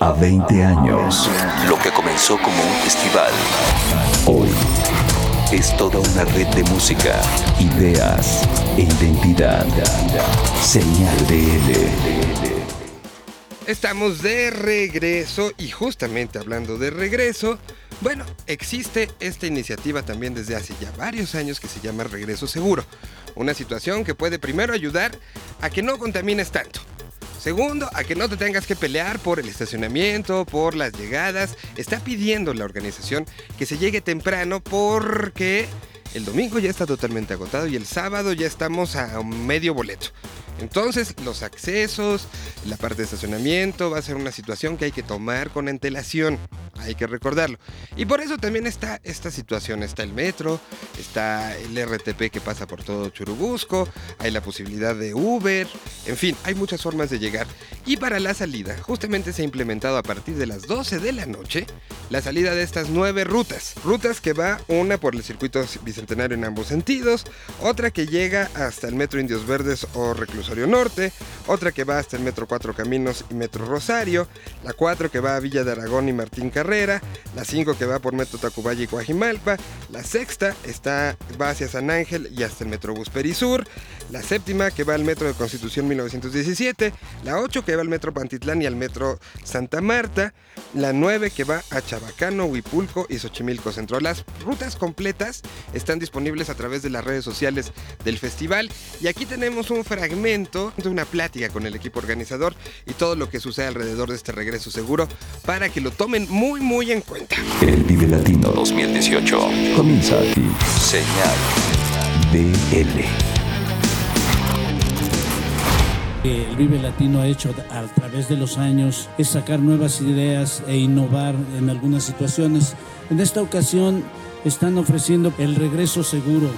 a 20 años. Lo que comenzó como un festival, Hoy es toda una red de música. ideas e identidad. Señal BL. Estamos de regreso y justamente hablando de regreso, bueno, existe esta iniciativa también desde hace ya varios años que se llama Regreso Seguro. Una situación que puede primero ayudar a que no contamines tanto. Segundo, a que no te tengas que pelear por el estacionamiento, por las llegadas. Está pidiendo la organización que se llegue temprano porque el domingo ya está totalmente agotado y el sábado ya estamos a medio boleto. Entonces, los accesos, la parte de estacionamiento va a ser una situación que hay que tomar con antelación. Hay que recordarlo. Y por eso también está esta situación. Está el metro, está el RTP que pasa por todo Churubusco, hay la posibilidad de Uber, en fin, hay muchas formas de llegar. Y para la salida, justamente se ha implementado a partir de las 12 de la noche la salida de estas nueve rutas. Rutas que va una por el circuito en ambos sentidos, otra que llega hasta el metro Indios Verdes o Reclusorio Norte, otra que va hasta el metro Cuatro Caminos y metro Rosario, la 4 que va a Villa de Aragón y Martín Carrera, la 5 que va por metro Tacubaya y Coajimalpa, la sexta está, va hacia San Ángel y hasta el Metrobús Perisur, la séptima que va al metro de Constitución 1917, la 8 que va al metro Pantitlán y al metro Santa Marta, la 9 que va a Chabacano, Huipulco y Xochimilco Centro. Las rutas completas están disponibles a través de las redes sociales del festival y aquí tenemos un fragmento de una plática con el equipo organizador y todo lo que sucede alrededor de este regreso seguro para que lo tomen muy muy en cuenta. El Vive Latino 2018. comienza aquí. Señal. BL. Que el Vive Latino ha hecho a través de los años es sacar nuevas ideas e innovar en algunas situaciones. En esta ocasión están ofreciendo el regreso seguro.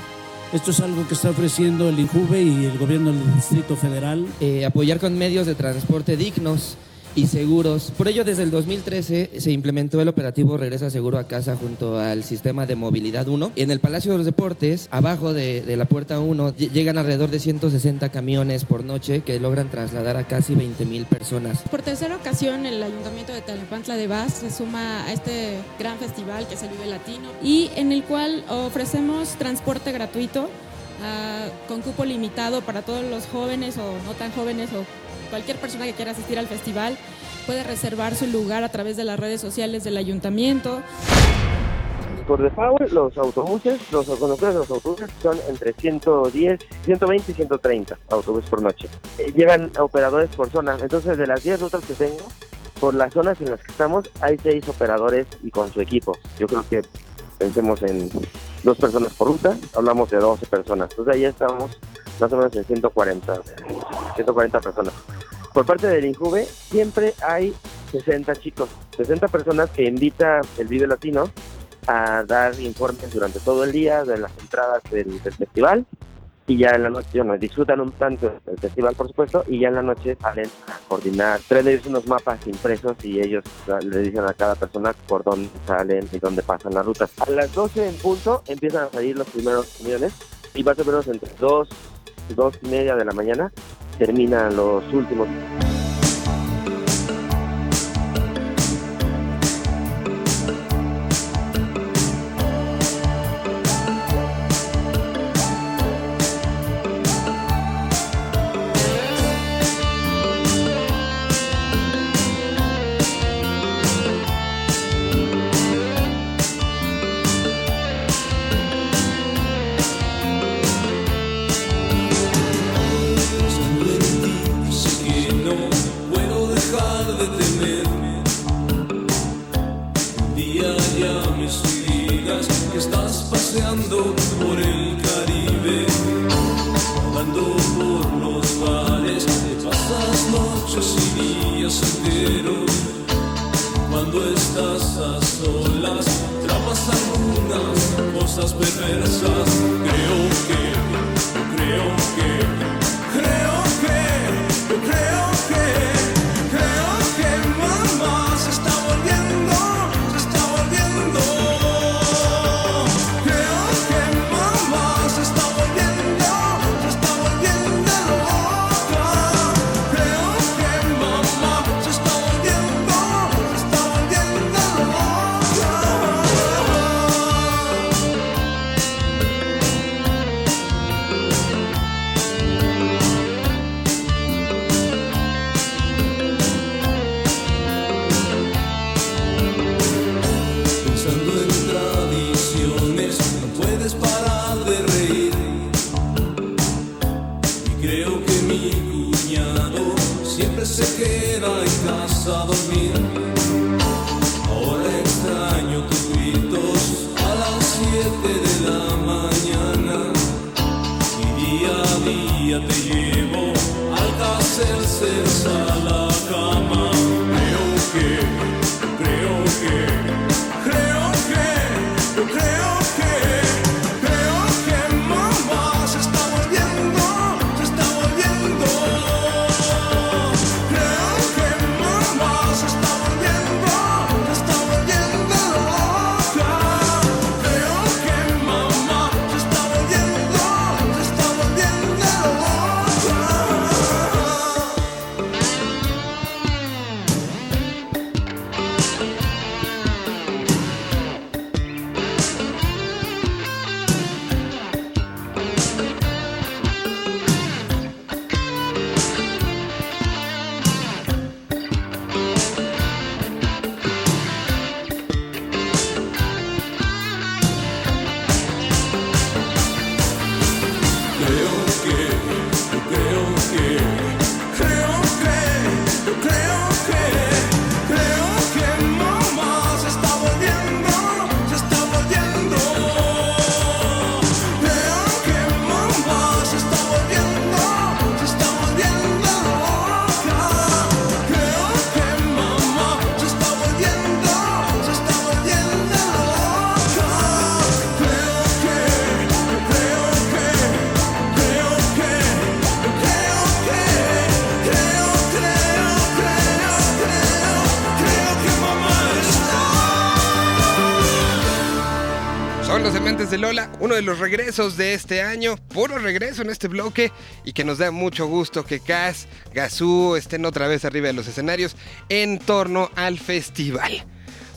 Esto es algo que está ofreciendo el INJUVE y el gobierno del Distrito Federal. eh, apoyar con medios de transporte dignos y seguros. Por ello, desde el 2013 se implementó el operativo Regresa Seguro a Casa junto al sistema de movilidad 1. En el Palacio de los Deportes, abajo de, la puerta 1, ll- llegan alrededor de 160 camiones por noche que logran trasladar a casi 20 mil personas. Por tercera ocasión, el Ayuntamiento de Tlalnepantla de Vaz se suma a este gran festival que es el Vive Latino y en el cual ofrecemos transporte gratuito ah, con cupo limitado para todos los jóvenes o no tan jóvenes o cualquier persona que quiera asistir al festival. Puede reservar su lugar a través de las redes sociales del Ayuntamiento. Por default, los autobuses, los conductores de los autobuses son entre 110, 120 y 130 autobuses por noche. Eh, llegan operadores por zona. Entonces, de las 10 rutas que tengo, por las zonas en las que estamos, hay 6 operadores y con su equipo. Yo creo que pensemos en dos personas por ruta, hablamos de 12 personas. Entonces, ahí estamos más o menos en 140, 140 personas. Por parte del INJUVE, siempre hay 60 chicos, 60 personas que invita el Vive Latino a dar informes durante todo el día de las entradas del, del festival y ya en la noche bueno, disfrutan un tanto del festival por supuesto y ya en la noche salen a coordinar, traen ellos unos mapas impresos y ellos le dicen a cada persona por dónde salen y dónde pasan las rutas. A las 12 en punto empiezan a salir los primeros camiones y más o menos entre 2 dos y media de la mañana terminan los últimos. De Lola, uno de los regresos de este año, puro regreso en este bloque y que nos da mucho gusto que Cas, Gazú estén otra vez arriba de los escenarios en torno al festival.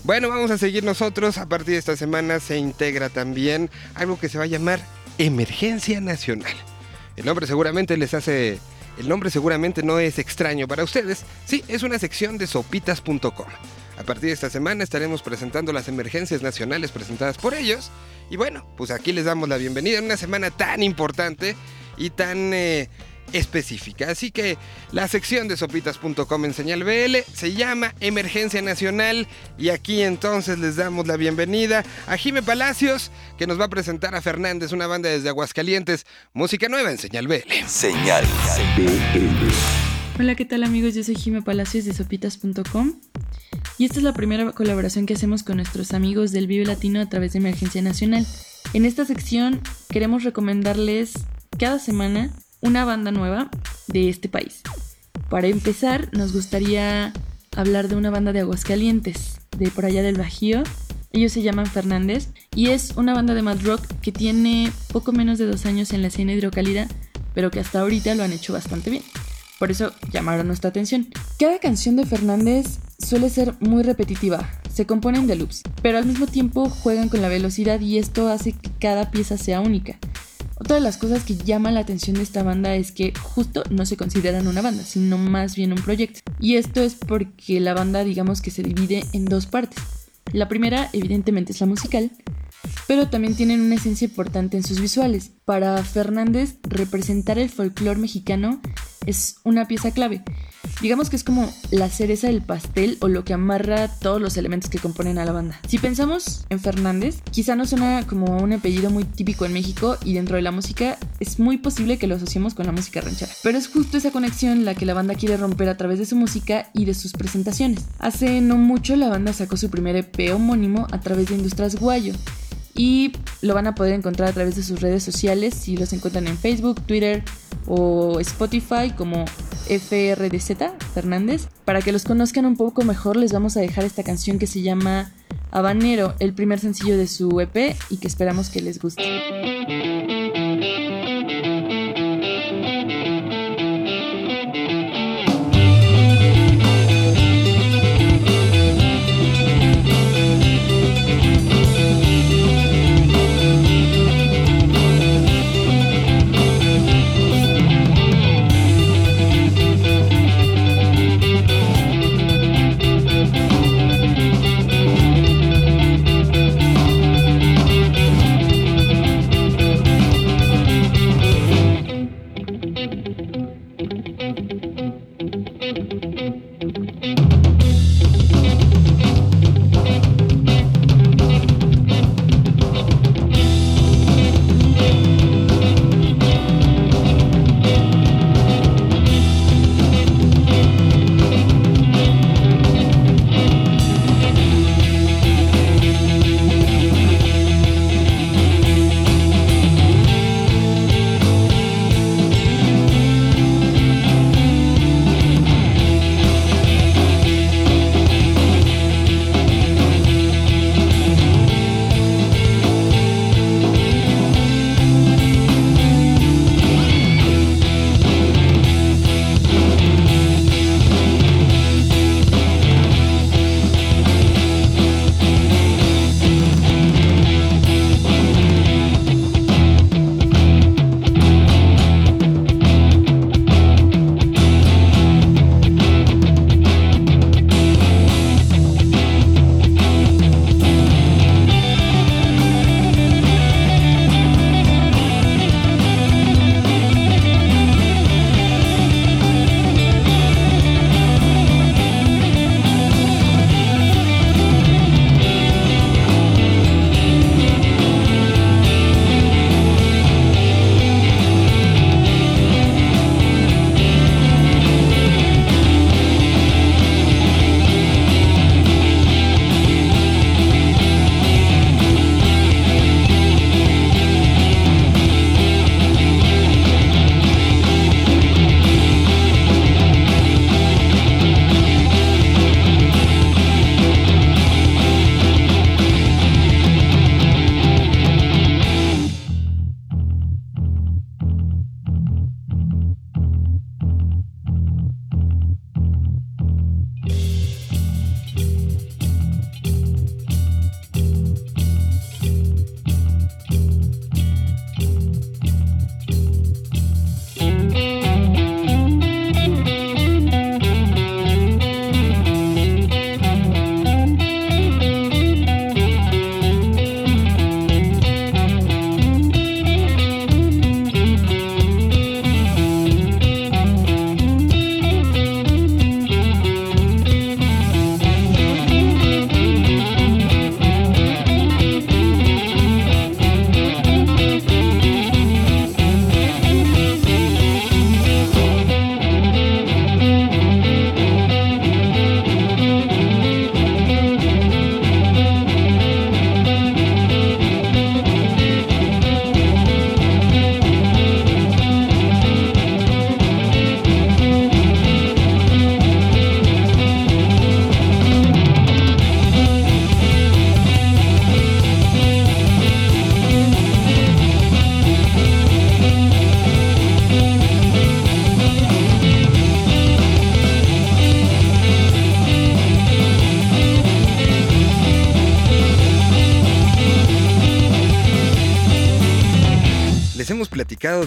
Bueno, vamos a seguir nosotros. A partir de esta semana se integra también algo que se va a llamar Emergencia Nacional. El nombre seguramente les hace... El nombre seguramente no es extraño para ustedes. Sí, es una sección de sopitas.com. A partir de esta semana estaremos presentando las emergencias nacionales presentadas por ellos. Y bueno, pues aquí les damos la bienvenida en una semana tan importante y tan eh, específica. Así que la sección de sopitas.com en señal BL se llama Emergencia Nacional y aquí entonces les damos la bienvenida a Jime Palacios que nos va a presentar a Fernández, una banda desde Aguascalientes, música nueva en señal BL. Señal. BL. Hola, ¿qué tal amigos? Yo soy Jime Palacios de sopitas.com y esta es la primera colaboración que hacemos con nuestros amigos del Vive Latino a través de Emergencia Nacional. En esta sección queremos recomendarles cada semana una banda nueva de este país. Para empezar, nos gustaría hablar de una banda de Aguascalientes, de por allá del Bajío. Ellos se llaman Fernández y es una banda de mad rock que tiene poco menos de dos años en la escena hidrocálida, pero que hasta ahorita lo han hecho bastante bien. Por eso llamaron nuestra atención. Cada canción de Fernández suele ser muy repetitiva, se componen de loops, pero al mismo tiempo juegan con la velocidad y esto hace que cada pieza sea única. Otra de las cosas que llama la atención de esta banda es que justo no se consideran una banda, sino más bien un proyecto. Y esto es porque la banda digamos que se divide en dos partes. La primera evidentemente es la musical, pero también tienen una esencia importante en sus visuales. Para Fernández, representar el folclore mexicano es una pieza clave. Digamos que es como la cereza del pastel o lo que amarra todos los elementos que componen a la banda. Si pensamos en Fernández, quizá no suena como un apellido muy típico en México y dentro de la música es muy posible que lo asociemos con la música ranchera. Pero es justo esa conexión la que la banda quiere romper a través de su música y de sus presentaciones. Hace no mucho la banda sacó su primer EP homónimo a través de Industrias Guayo y lo van a poder encontrar a través de sus redes sociales si los encuentran en Facebook, Twitter o Spotify como FRDZ Fernández. Para que los conozcan un poco mejor les vamos a dejar esta canción que se llama Habanero, el primer sencillo de su EP y que esperamos que les guste.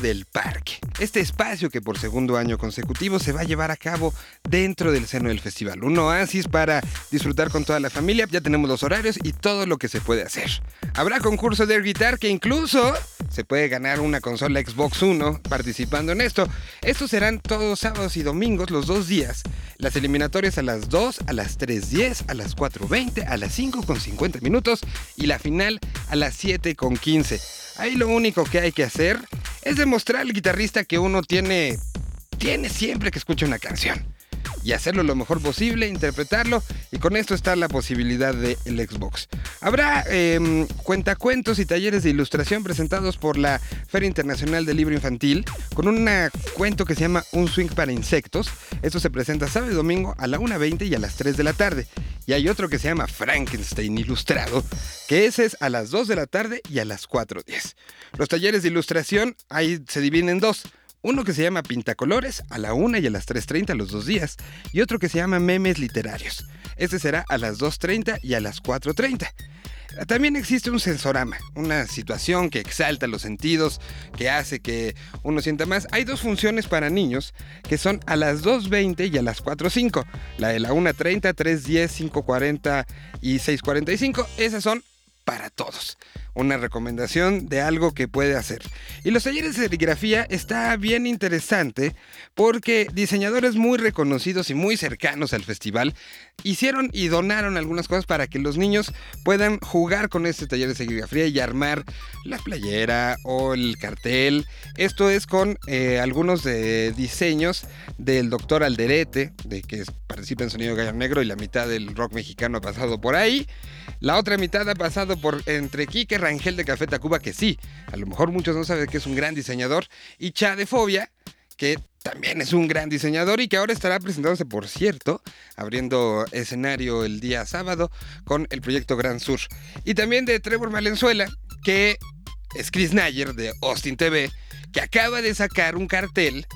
Del parque. Este espacio que por segundo año consecutivo se va a llevar a cabo dentro del seno del festival. Un oasis para disfrutar con toda la familia. Ya tenemos los horarios y todo lo que se puede hacer. Habrá concurso de guitar que incluso se puede ganar una consola Xbox One participando en esto. Estos serán todos sábados y domingos, los dos días. Las eliminatorias a las 2, a las 3.10, a las 4.20, a las 5 con 50 minutos y la final a las 7 con 15. Ahí lo único que hay que hacer es demostrar al guitarrista que uno tiene, tiene siempre que escuchar una canción. Y hacerlo lo mejor posible, interpretarlo, y con esto está la posibilidad del Xbox. Habrá eh, cuentacuentos y talleres de ilustración presentados por la Feria Internacional del Libro Infantil, con un cuento que se llama Un Swing para Insectos. Esto se presenta sábado y domingo a la 1.20 y a las 3 de la tarde. Y hay otro que se llama Frankenstein Ilustrado, que ese es a las 2 de la tarde y a las 4.10. Los talleres de ilustración ahí se dividen en dos. Uno que se llama Pintacolores a la 1 y a las 3.30 los dos días. Y otro que se llama Memes Literarios. Este será a las 2.30 y a las 4.30. También existe un sensorama, una situación que exalta los sentidos, que hace que uno sienta más. Hay dos funciones para niños que son a las 2.20 y a las 4.05. La de la 1.30, 3.10, 5.40 y 6.45. Esas son para todos una recomendación de algo que puede hacer. Y los talleres de serigrafía está bien interesante porque diseñadores muy reconocidos y muy cercanos al festival hicieron y donaron algunas cosas para que los niños puedan jugar con este taller de serigrafía y armar la playera o el cartel. Esto es con eh, algunos de diseños del doctor Alderete, de que participa en Sonido Gallo Negro y la mitad del rock mexicano ha pasado por ahí. La otra mitad ha pasado por entre Quique Rangel de Café Tacuba, que sí, a lo mejor muchos no saben que es un gran diseñador, y Cha de Fobia, que también es un gran diseñador y que ahora estará presentándose, por cierto, abriendo escenario el día sábado con el proyecto Gran Sur. Y también de Trevor Valenzuela, que es Chris Nayer de Austin TV, que acaba de sacar un cartel,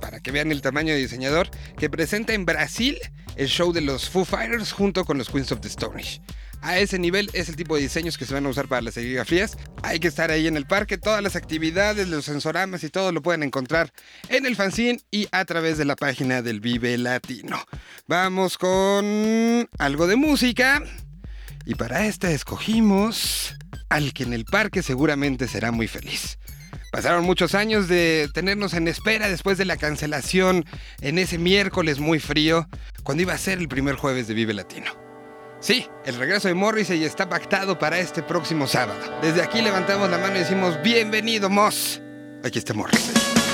para que vean el tamaño de diseñador, que presenta en Brasil el show de los Foo Fighters junto con los Queens of the Stone Age. A ese nivel es el tipo de diseños que se van a usar para las serigrafías. Hay que estar ahí en el parque. Todas las actividades, los sensoramas y todo lo pueden encontrar en el fanzine y a través de la página del Vive Latino. Vamos con algo de música. Y para esta escogimos al que en el parque seguramente será muy feliz. Pasaron muchos años de tenernos en espera después de la cancelación en ese miércoles muy frío, cuando iba a ser el primer jueves de Vive Latino. Sí, el regreso de Morrissey está pactado para este próximo sábado. Desde aquí levantamos la mano y decimos, bienvenido Moss. Aquí está Morrissey.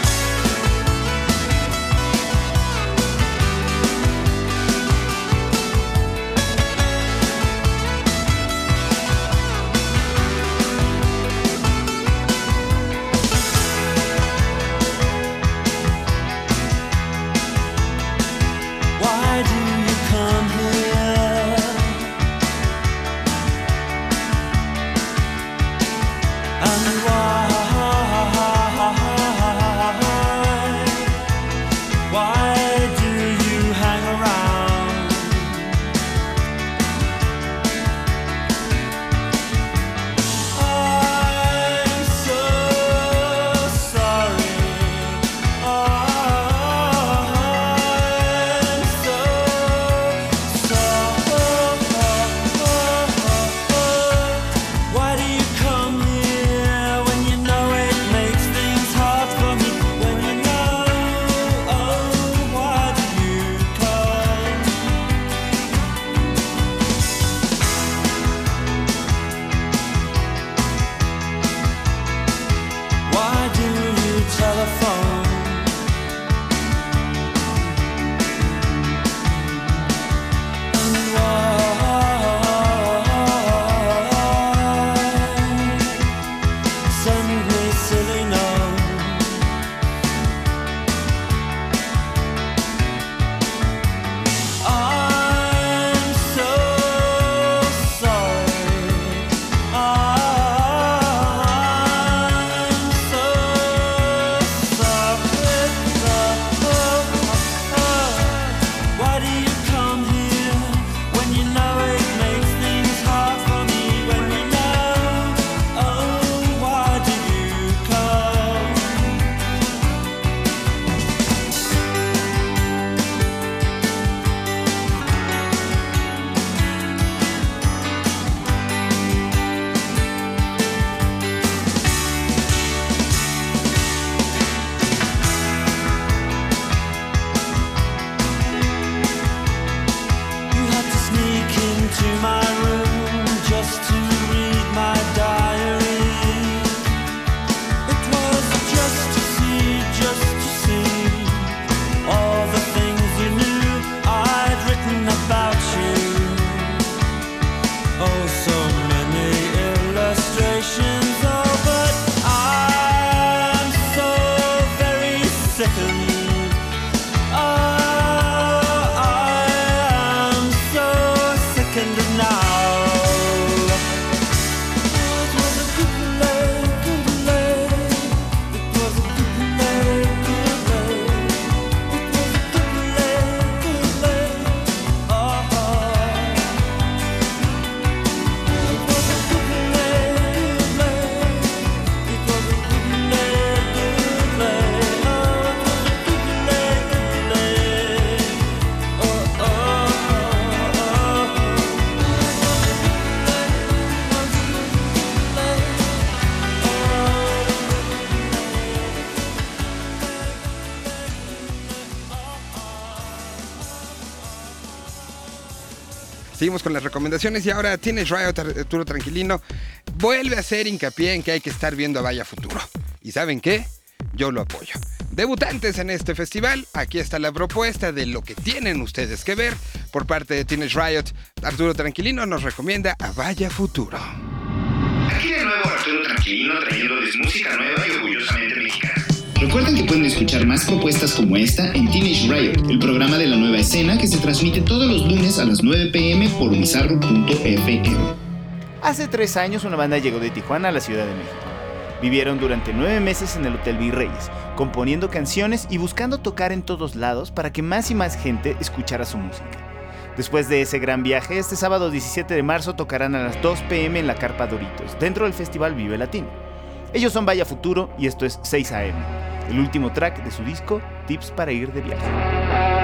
Seguimos con las recomendaciones y ahora tienes Riot Arturo Tranquilino. Vuelve a hacer hincapié en que hay que estar viendo a Vaya Futuro. ¿Y saben qué? Yo lo apoyo. Debutantes en este festival, aquí está la propuesta de lo que tienen ustedes que ver. Por parte de Teenage Riot, Arturo Tranquilino nos recomienda a Vaya Futuro. Aquí de nuevo Arturo Tranquilino trayéndoles música nueva y orgullosamente mexicana. Recuerden que pueden escuchar más propuestas como esta en Teenage Riot, el programa de la nueva escena que se transmite todos los lunes a las 9 pm por bizarro.fm. Hace tres años una banda llegó de Tijuana a la Ciudad de México. Vivieron durante nueve meses en el Hotel Virreyes, componiendo canciones y buscando tocar en todos lados para que más y más gente escuchara su música. Después de ese gran viaje, este sábado 17 de marzo tocarán a las 2 pm en la Carpa Doritos, dentro del festival Vive Latino. Ellos son Vaya Futuro y esto es 6 AM, el último track de su disco Tips para ir de viaje.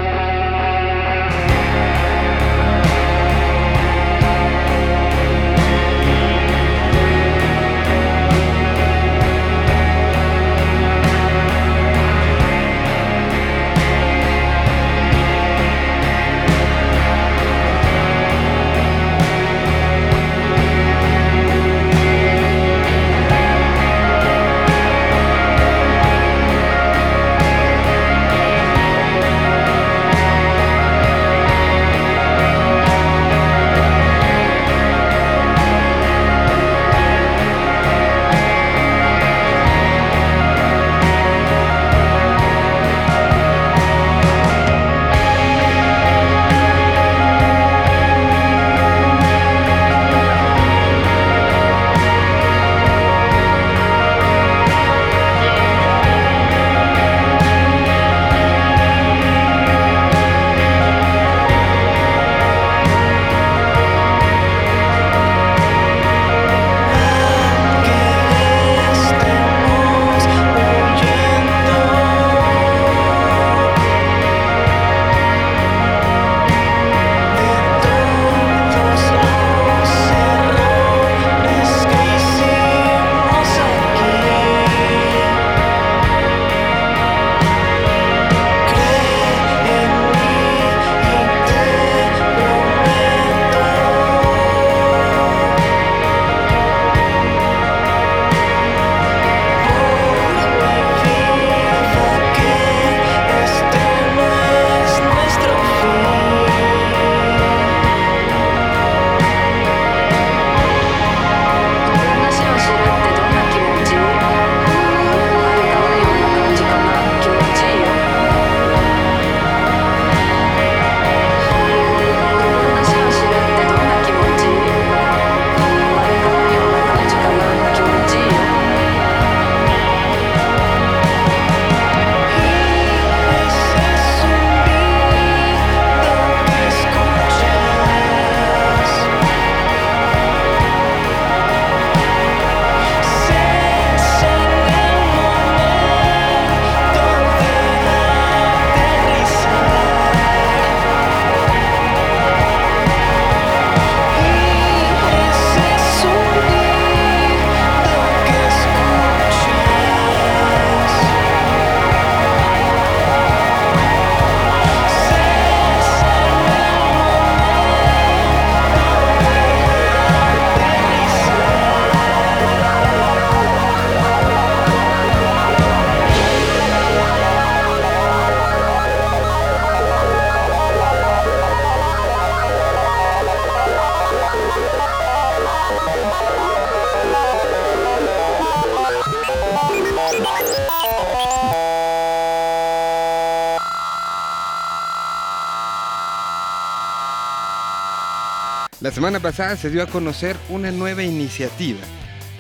Semana pasada se dio a conocer una nueva iniciativa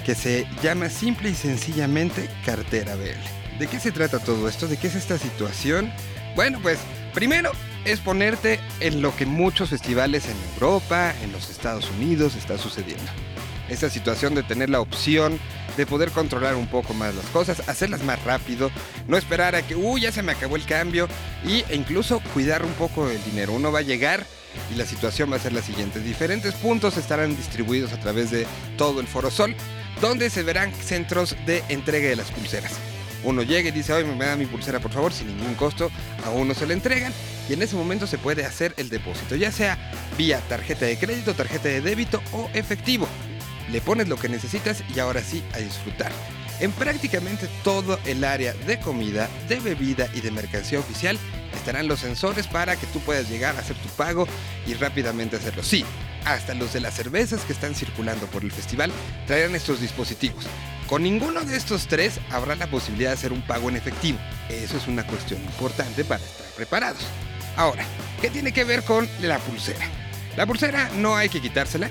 que se llama simple y sencillamente Cartera BL. ¿De qué se trata todo esto? ¿De qué es esta situación? Bueno, pues primero es ponerte en lo que muchos festivales en Europa, en los Estados Unidos está sucediendo. Esta situación de tener la opción de poder controlar un poco más las cosas, hacerlas más rápido, no esperar a que, uy, ya se me acabó el cambio, y, e incluso cuidar un poco el dinero. Uno va a llegar y la situación va a ser la siguiente. Diferentes puntos estarán distribuidos a través de todo el Foro Sol, donde se verán centros de entrega de las pulseras. Uno llega y dice, oye, me da mi pulsera por favor, sin ningún costo, a uno se le entregan y en ese momento se puede hacer el depósito, ya sea vía tarjeta de crédito, tarjeta de débito o efectivo. Le pones lo que necesitas y ahora sí a disfrutar. En prácticamente todo el área de comida, de bebida y de mercancía oficial estarán los sensores para que tú puedas llegar a hacer tu pago y rápidamente hacerlo. Sí, hasta los de las cervezas que están circulando por el festival traerán estos dispositivos. Con ninguno de estos tres habrá la posibilidad de hacer un pago en efectivo. Eso es una cuestión importante para estar preparados. Ahora, ¿qué tiene que ver con la pulsera? La pulsera no hay que quitársela,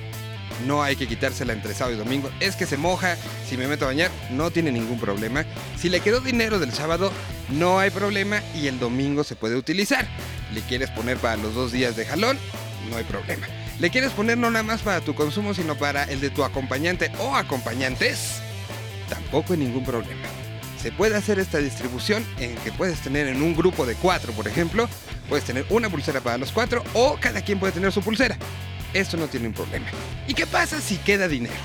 no hay que quitársela entre sábado y domingo. Es que se moja, si me meto a bañar, no tiene ningún problema. Si le quedó dinero del sábado, no hay problema y el domingo se puede utilizar. Le quieres poner para los dos días de jalón, no hay problema. Le quieres poner no nada más para tu consumo, sino para el de tu acompañante o acompañantes, tampoco hay ningún problema. Se puede hacer esta distribución en que puedes tener en un grupo de cuatro, por ejemplo, puedes tener una pulsera para los cuatro o cada quien puede tener su pulsera. Esto no tiene un problema. ¿Y qué pasa si queda dinero?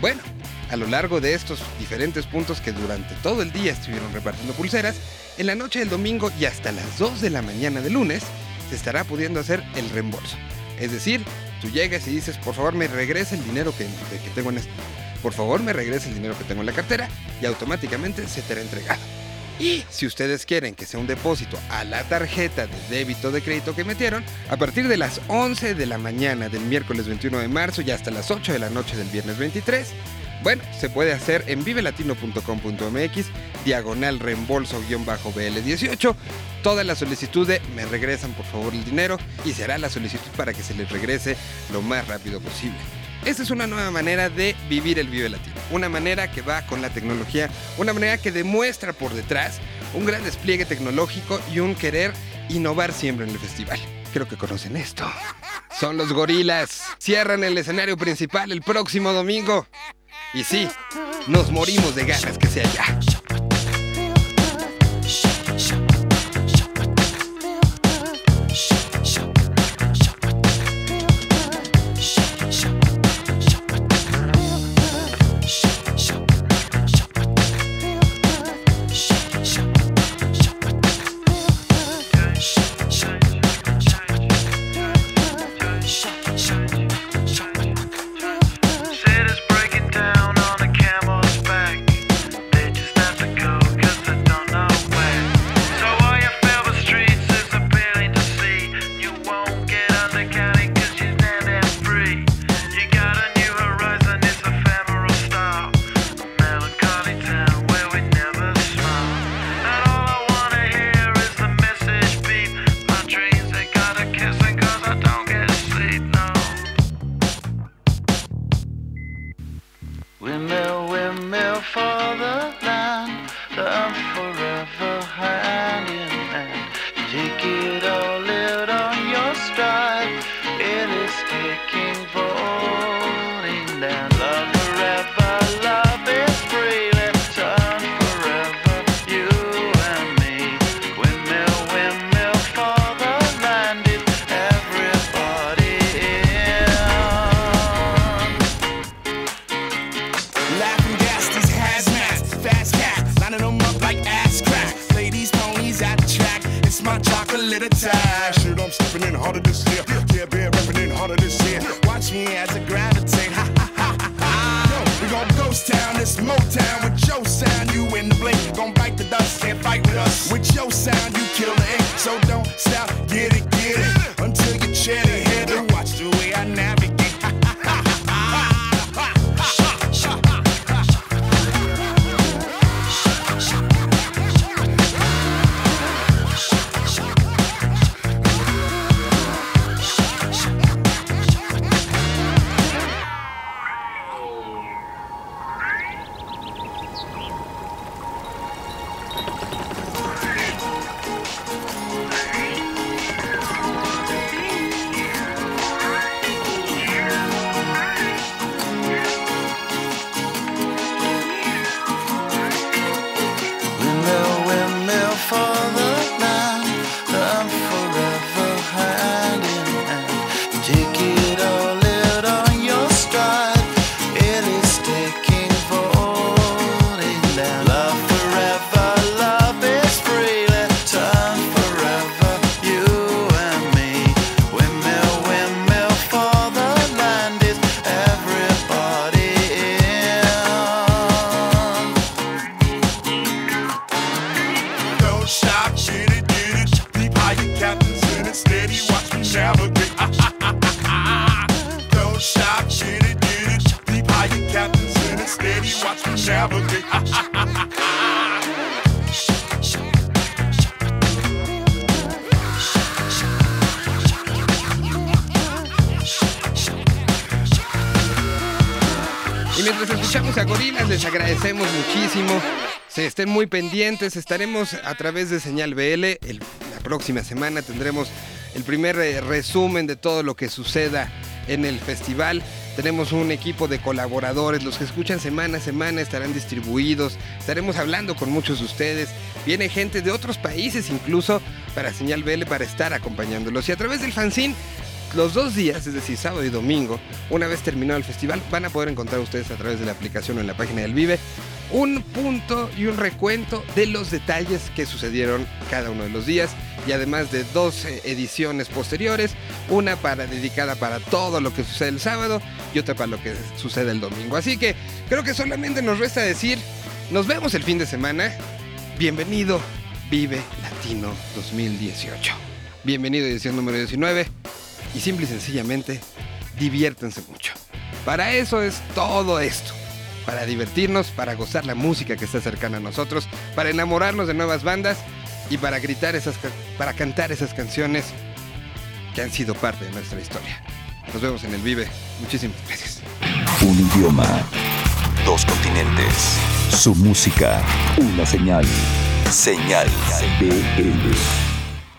Bueno, a lo largo de estos diferentes puntos que durante todo el día estuvieron repartiendo pulseras, en la noche del domingo y hasta las 2 de la mañana del lunes se estará pudiendo hacer el reembolso. Es decir, tú llegas y dices, por favor me regresa el dinero que, que tengo en esto. Por favor me regresa el dinero que tengo en la cartera y automáticamente se te hará entregado. Y si ustedes quieren que sea un depósito a la tarjeta de débito de crédito que metieron, a partir de las 11 de la mañana del miércoles 21 de marzo y hasta las 8 de la noche del viernes 23, bueno, se puede hacer en vivelatino.com.mx, diagonal reembolso-BL18. Toda la solicitud de me regresan por favor el dinero y se hará la solicitud para que se les regrese lo más rápido posible. Esta es una nueva manera de vivir el Vive Latino. Una manera que va con la tecnología, una manera que demuestra por detrás un gran despliegue tecnológico y un querer innovar siempre en el festival. Creo que conocen esto. Son los gorilas. Cierran el escenario principal el próximo domingo. Y sí, nos morimos de ganas que sea ya. With your sound, you kill the ink. So don't stop, get it, get muy pendientes. Estaremos a través de Señal BL. la próxima semana tendremos el primer eh, resumen de todo lo que suceda en el festival. Tenemos un equipo de colaboradores, los que escuchan semana a semana estarán distribuidos. Estaremos hablando con muchos de ustedes. Viene gente de otros países incluso para Señal BL para estar acompañándolos. Y a través del fanzine los dos días, es decir, sábado y domingo, una vez terminado el festival, van a poder encontrar ustedes a través de la aplicación o en la página del Vive un punto y un recuento de los detalles que sucedieron cada uno de los días y además de dos ediciones posteriores, una para dedicada para todo lo que sucede el sábado y otra para lo que sucede el domingo. Así que creo que solamente nos resta decir, nos vemos el fin de semana. Bienvenido Vive Latino 2018. Bienvenido edición número 19 y simple y sencillamente diviértanse mucho. Para eso es todo esto. Para divertirnos, para gozar la música que está cercana a nosotros, para enamorarnos de nuevas bandas y para gritar esas para cantar esas canciones que han sido parte de nuestra historia. Nos vemos en el Vive. Muchísimas gracias. Un idioma, Dos continentes. su música, una señal. Señal. BL.